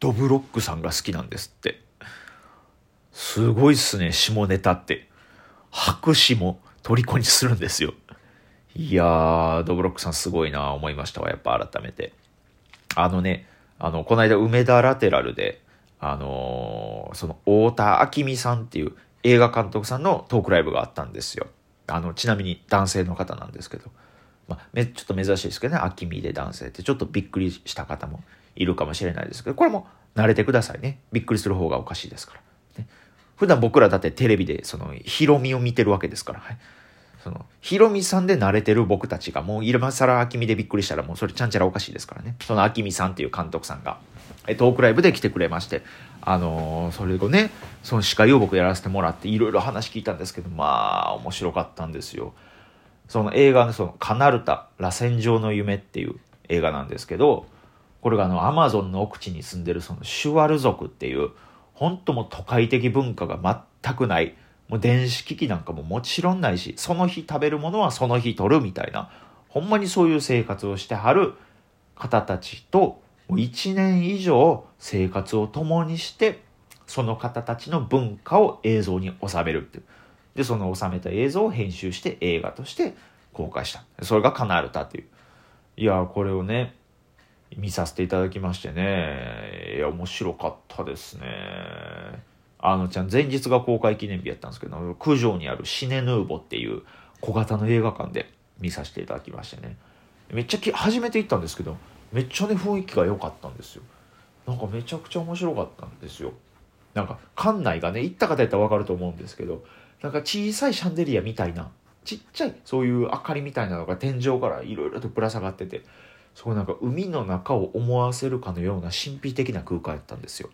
ドブロックさんが好きなんですって。すごいっすね下ネタって。白紙も虜にするんですよ。いやードブロックさんすごいな思いましたわやっぱ改めて。あのねあのこの間梅田ラテラルであのー、その太田明美さんっていう映画監督さんのトークライブがあったんですよ。あのちなみに男性の方なんですけど。まあ、ちょっと珍しいですけどね、秋見で男性ってちょっとびっくりした方もいるかもしれないですけど、これも慣れてくださいね。びっくりする方がおかしいですから。ね、普段僕らだってテレビでそのヒロミを見てるわけですから、はい。その、ヒロミさんで慣れてる僕たちがもう今更秋見でびっくりしたらもうそれちゃんちゃらおかしいですからね。その秋見さんっていう監督さんが、トークライブで来てくれまして、あのー、それをね、その司会を僕やらせてもらっていろいろ話聞いたんですけど、まあ面白かったんですよ。その映画のそのカナルタ、螺旋状の夢っていう映画なんですけど、これがあのアマゾンの奥地に住んでるそのシュワル族っていう、本当も都会的文化が全くない、もう電子機器なんかももちろんないし、その日食べるものはその日取るみたいな、ほんまにそういう生活をしてはる方たちと、1年以上生活を共にして、その方たちの文化を映像に収めるっていう。で、その収めた映像を編集して映画として公開した。それがカナルタっていう。いや、これをね、見させていただきましてね、いや、面白かったですね。あのちゃん、前日が公開記念日やったんですけど、九条にあるシネヌーボっていう小型の映画館で見させていただきましてね。めっちゃき、初めて行ったんですけど、めっちゃね、雰囲気が良かったんですよ。なんかめちゃくちゃ面白かったんですよ。なんか、館内がね、行った方やったらわかると思うんですけど、なんか小さいシャンデリアみたいなちっちゃいそういう明かりみたいなのが天井からいろいろとぶら下がっててそこなんか海の中を思わせるかのような神秘的な空間やったんですよ。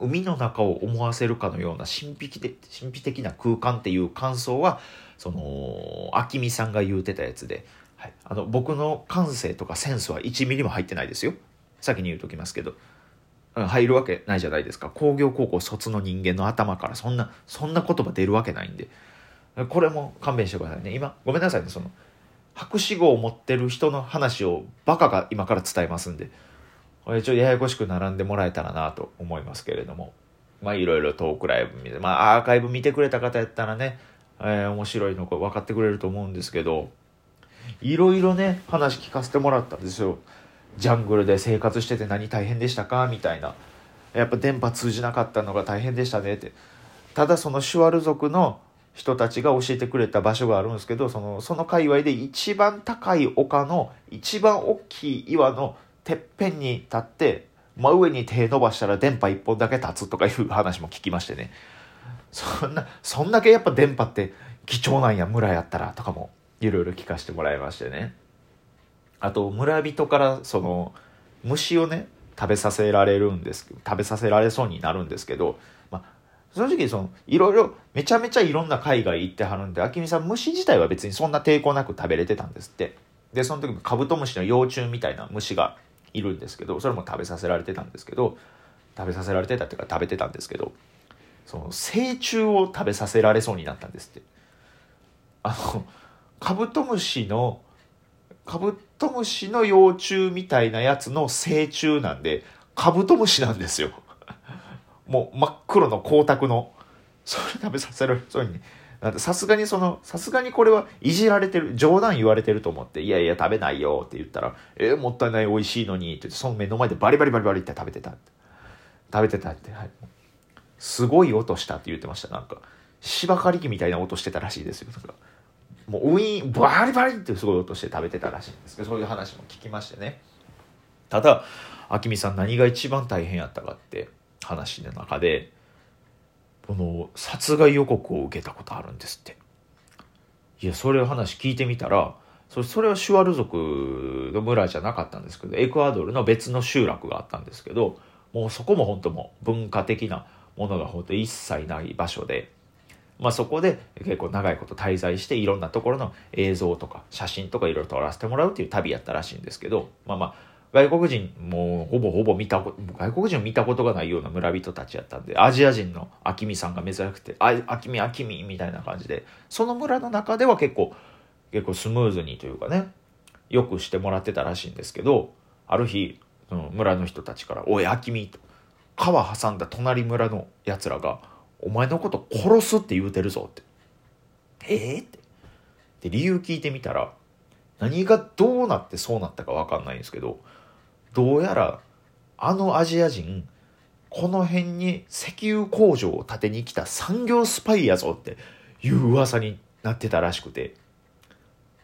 海の中を思わせるかのような神秘的神秘的な空間っていう感想はその明美さんが言うてたやつで、はい、あの僕の感性とかセンスは1ミリも入ってないですよ。先に言うときますけど。入るわけないじゃないですか。工業高校卒の人間の頭からそんなそんな言葉出るわけないんで。これも勘弁してくださいね。今ごめんなさいねその博士号を持ってる人の話をバカが今から伝えますんで。これちょっとややこしく並んでもらえたらなと思いますけれども。まあいろいろトークライブ見てまあアーカイブ見てくれた方やったらね、えー、面白いのか分かってくれると思うんですけどいろいろね話聞かせてもらったんですよ。ジャングルで生活してて何大変でしたか？みたいな。やっぱ電波通じなかったのが大変でしたねって。ただそのシュワル族の人たちが教えてくれた場所があるんですけどそのその界隈で一番高い丘の一番大きい岩のてっぺんに立って真上に手伸ばしたら電波一本だけ立つとかいう話も聞きましてね。そんなそんだけやっぱ電波って貴重なんや村やったらとかもいろいろ聞かせてもらいましてね。あと村人からその虫をね食べさせられるんです食べさせられそうになるんですけど、まあ、正直そのいろいろめちゃめちゃいろんな海外行ってはるんで明美さん虫自体は別にそんな抵抗なく食べれてたんですって。でその時もカブトムシの幼虫みたいな虫がいるんですけどそれも食べさせられてたんですけど食べさせられてたっていうか食べてたんですけどその成虫を食べさせられそうになったんですって。あのカブトムシのカブトムシの幼虫みたいなやつの成虫なんで、カブトムシなんですよ。もう真っ黒の光沢の。それ食べさせるそうに。さすがにその、さすがにこれはいじられてる、冗談言われてると思って、いやいや食べないよって言ったら、えー、もったいない美味しいのにって言って、その目の前でバリバリバリバリって食べてたて。食べてたって、はい。すごい音したって言ってました、なんか。芝刈り機みたいな音してたらしいですよ。なんかもうウィーンバリバリってすごい音して食べてたらしいんですけどそういう話も聞きましてね。ただ明美さん何が一番大変やったかって話の中でこの殺害予告を受けたことあるんですって。いやそれ話聞いてみたらそれそれはシュワル族の村じゃなかったんですけどエクアドルの別の集落があったんですけどもうそこも本当も文化的なものが本当一切ない場所でまあ、そこで結構長いこと滞在していろんなところの映像とか写真とかいろいろ撮らせてもらうっていう旅やったらしいんですけど、まあまあ、外国人もほぼほぼ見たこ外国人を見たことがないような村人たちやったんで、アジア人のアキミさんが珍しくて、あ、アキミアキミみたいな感じで、その村の中では結構、結構スムーズにというかね、よくしてもらってたらしいんですけど、ある日、その村の人たちから、おい、アキミと。川挟んだ隣村の奴らが、お前のこと殺すって言うてるぞって。ええー、って。で、理由聞いてみたら、何がどうなってそうなったかわかんないんですけど、どうやら、あのアジア人、この辺に石油工場を建てに来た産業スパイやぞっていう噂になってたらしくて。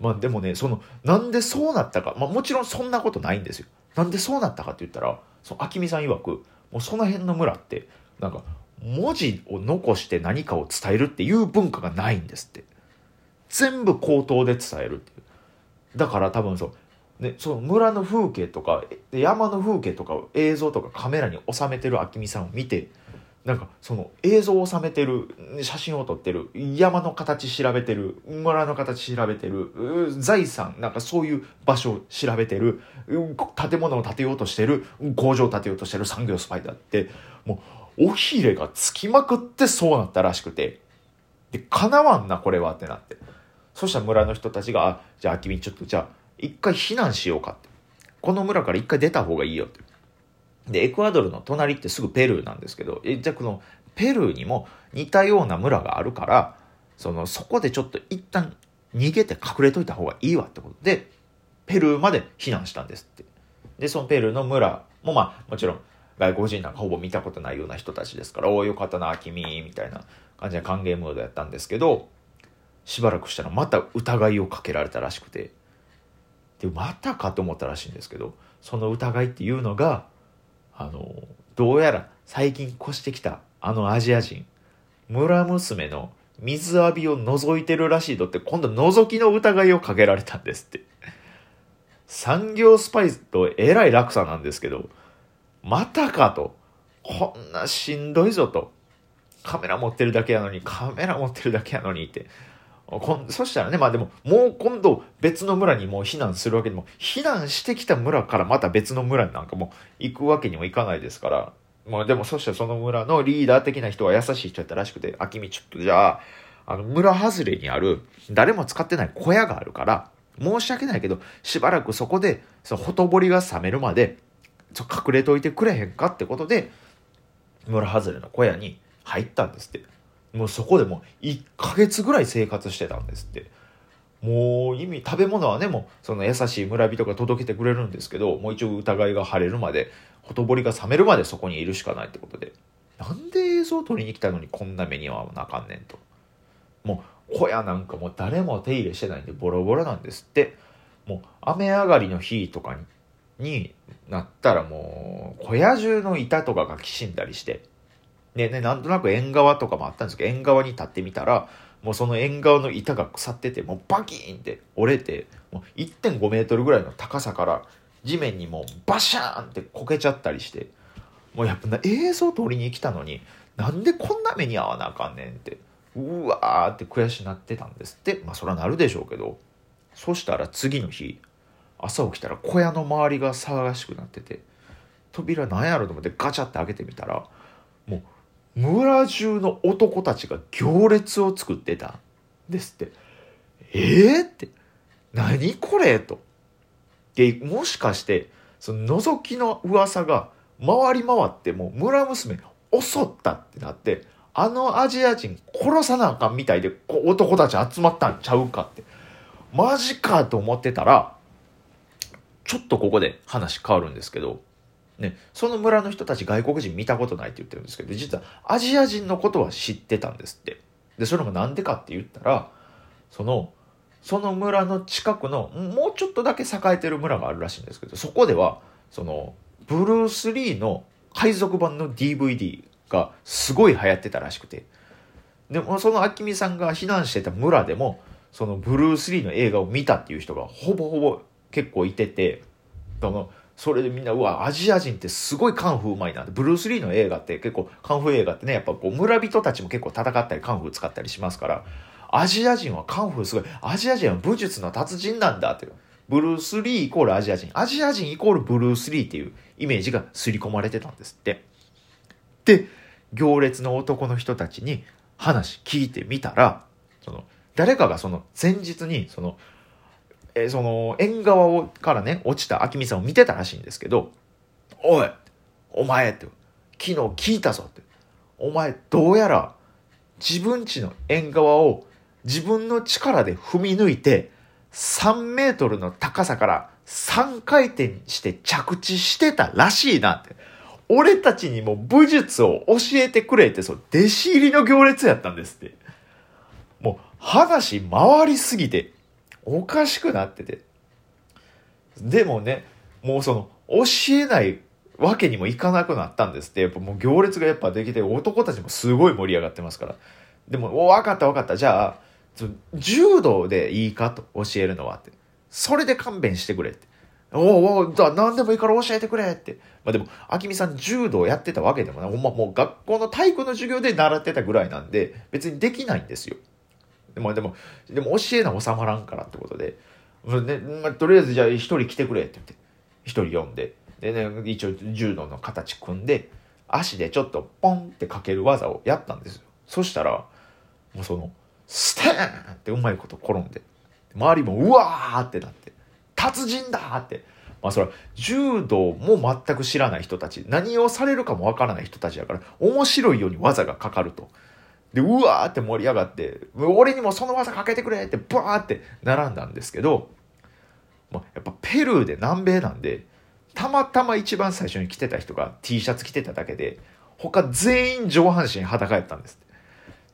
まあでもね、その、なんでそうなったか、まあもちろんそんなことないんですよ。なんでそうなったかって言ったら、その、明美さん曰く、もうその辺の村って、なんか、文字を残して何かを伝えるっていう文化がないんですって。全部口頭で伝えるっていう。だから多分そう、ね、その村の風景とか山の風景とか映像とかカメラに収めてる明美さんを見てなんかその映像を収めてる写真を撮ってる山の形調べてる村の形調べてる財産なんかそういう場所を調べてる建物を建てようとしてる工場を建てようとしてる産業スパイだってもうおひれがつきまくってそうなったらしくてでかなわんなこれはってなってそしたら村の人たちが、あ、じゃあ君ちょっとじゃあ一回避難しようかって。この村から一回出た方がいいよって。で、エクアドルの隣ってすぐペルーなんですけど、え、じゃあこのペルーにも似たような村があるから、その、そこでちょっと一旦逃げて隠れといた方がいいわってことで、ペルーまで避難したんですって。で、そのペルーの村もまあ、もちろん外国人なんかほぼ見たことないような人たちですから、おお、よかったな、君、みたいな感じで歓迎ムードやったんですけど、しばらくしたらまた疑いをかけられたらしくてでまたかと思ったらしいんですけどその疑いっていうのがあのどうやら最近越してきたあのアジア人村娘の水浴びを覗いてるらしいとって今度覗きの疑いをかけられたんですって。産業スパイスとえらい落差なんですけどまたかと。こんなしんどいぞと。カメラ持ってるだけやのにカメラ持ってるだけやのにって。そしたらね、まあでも、もう今度別の村にもう避難するわけでも、避難してきた村からまた別の村になんかもう行くわけにもいかないですから、まあでもそしたらその村のリーダー的な人は優しい人やったらしくて、秋見ちょっとじゃあ、あの村外れにある誰も使ってない小屋があるから、申し訳ないけど、しばらくそこで、そのほとぼりが冷めるまで、ちょ隠れといてくれへんかってことで、村外れの小屋に入ったんですって。もうそこでもう1ヶ月ぐらい生活してたんですって。もう意味、食べ物はね、もうその優しい村人が届けてくれるんですけど、もう一応疑いが晴れるまで、ほとぼりが冷めるまでそこにいるしかないってことで。なんで映像を撮りに来たのにこんな目にはなあかんねんと。もう小屋なんかもう誰も手入れしてないんでボロボロなんですって。もう雨上がりの日とかにになったらもう小屋中の板とかがきしんだりして、でね、なんとなく縁側とかもあったんですけど、縁側に立ってみたら、もうその縁側の板が腐ってて、もうバキーンって折れて、もう1.5メートルぐらいの高さから地面にもうバシャーンってこけちゃったりして、もうやっぱ映像撮りに来たのに、なんでこんな目に遭わなあかんねんって、うわーって悔しなってたんですって。まあそらなるでしょうけど、そしたら次の日、朝起きたら小屋の周りが騒がしくなってて、扉なんやろと思ってガチャって開けてみたら、もう村中の男たちが行列を作ってたんですって。ええー、って、何これ？と。で、もしかして、その覗きの噂が回り回ってもう村娘襲ったってなって、あのアジア人殺さなあかんみたいで男たち集まったんちゃうかって。マジかと思ってたら、ちょっとここで話変わるんですけど、ね、その村の人たち外国人見たことないって言ってるんですけど、実はアジア人のことは知ってたんですって。で、それもなんでかって言ったら、その、その村の近くの、もうちょっとだけ栄えてる村があるらしいんですけど、そこでは、その、ブルース・リーの海賊版の DVD がすごい流行ってたらしくて。でも、その明美さんが避難してた村でも、そのブルース・リーの映画を見たっていう人がほぼほぼ結構いてて、その、それでみんな、うわ、アジア人ってすごいカンフーうまいな。ブルース・リーの映画って結構、カンフー映画ってね、やっぱこう、村人たちも結構戦ったり、カンフー使ったりしますから、アジア人はカンフーすごい、アジア人は武術の達人なんだっていう。ブルース・リーイコールアジア人。アジア人イコールブルース・リーっていうイメージが刷り込まれてたんですって。で、行列の男の人たちに話聞いてみたら、その、誰かがその前日に、その、えー、その、縁側をからね、落ちた明美さんを見てたらしいんですけど、おいお前って、昨日聞いたぞって。お前、どうやら、自分ちの縁側を自分の力で踏み抜いて、3メートルの高さから3回転して着地してたらしいなって。俺たちにも武術を教えてくれって、そう、弟子入りの行列やったんですって。もう、話回りすぎて、おかしくなってて。でもね、もうその、教えないわけにもいかなくなったんですって。やっぱもう行列がやっぱできて、男たちもすごい盛り上がってますから。でも、お、分かった分かった。じゃあ、柔道でいいかと教えるのはって。それで勘弁してくれって。おおおだ何でもいいから教えてくれって。まあでも、あきみさん柔道やってたわけでもない。ほんまもう学校の体育の授業で習ってたぐらいなんで、別にできないんですよ。でも、でも、でも教えな収まらんからってことで、ねまあ、とりあえずじゃあ一人来てくれって言って、一人呼んで、でね、一応柔道の形組んで、足でちょっとポンってかける技をやったんですよ。そしたら、もうその、ステーンってうまいこと転んで、周りもうわーってなって、達人だって。まあそれは柔道も全く知らない人たち、何をされるかもわからない人たちやから、面白いように技がかかると。で、うわーって盛り上がって、俺にもその技かけてくれってバーって並んだんですけど、まあ、やっぱペルーで南米なんで、たまたま一番最初に着てた人が T シャツ着てただけで、他全員上半身裸やったんです。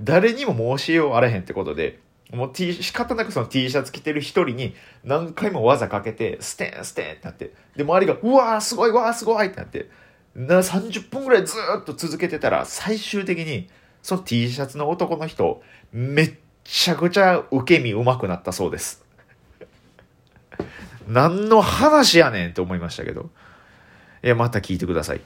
誰にももう教えようあれへんってことで、もう T、仕方なくその T シャツ着てる一人に何回も技かけて、ステンステンってなって、で、周りが、うわーすごいわーすごいってなって、な30分ぐらいずっと続けてたら、最終的に、その T シャツの男の人、めっちゃくちゃ受け身上手くなったそうです。何の話やねんって思いましたけど。いや、また聞いてください。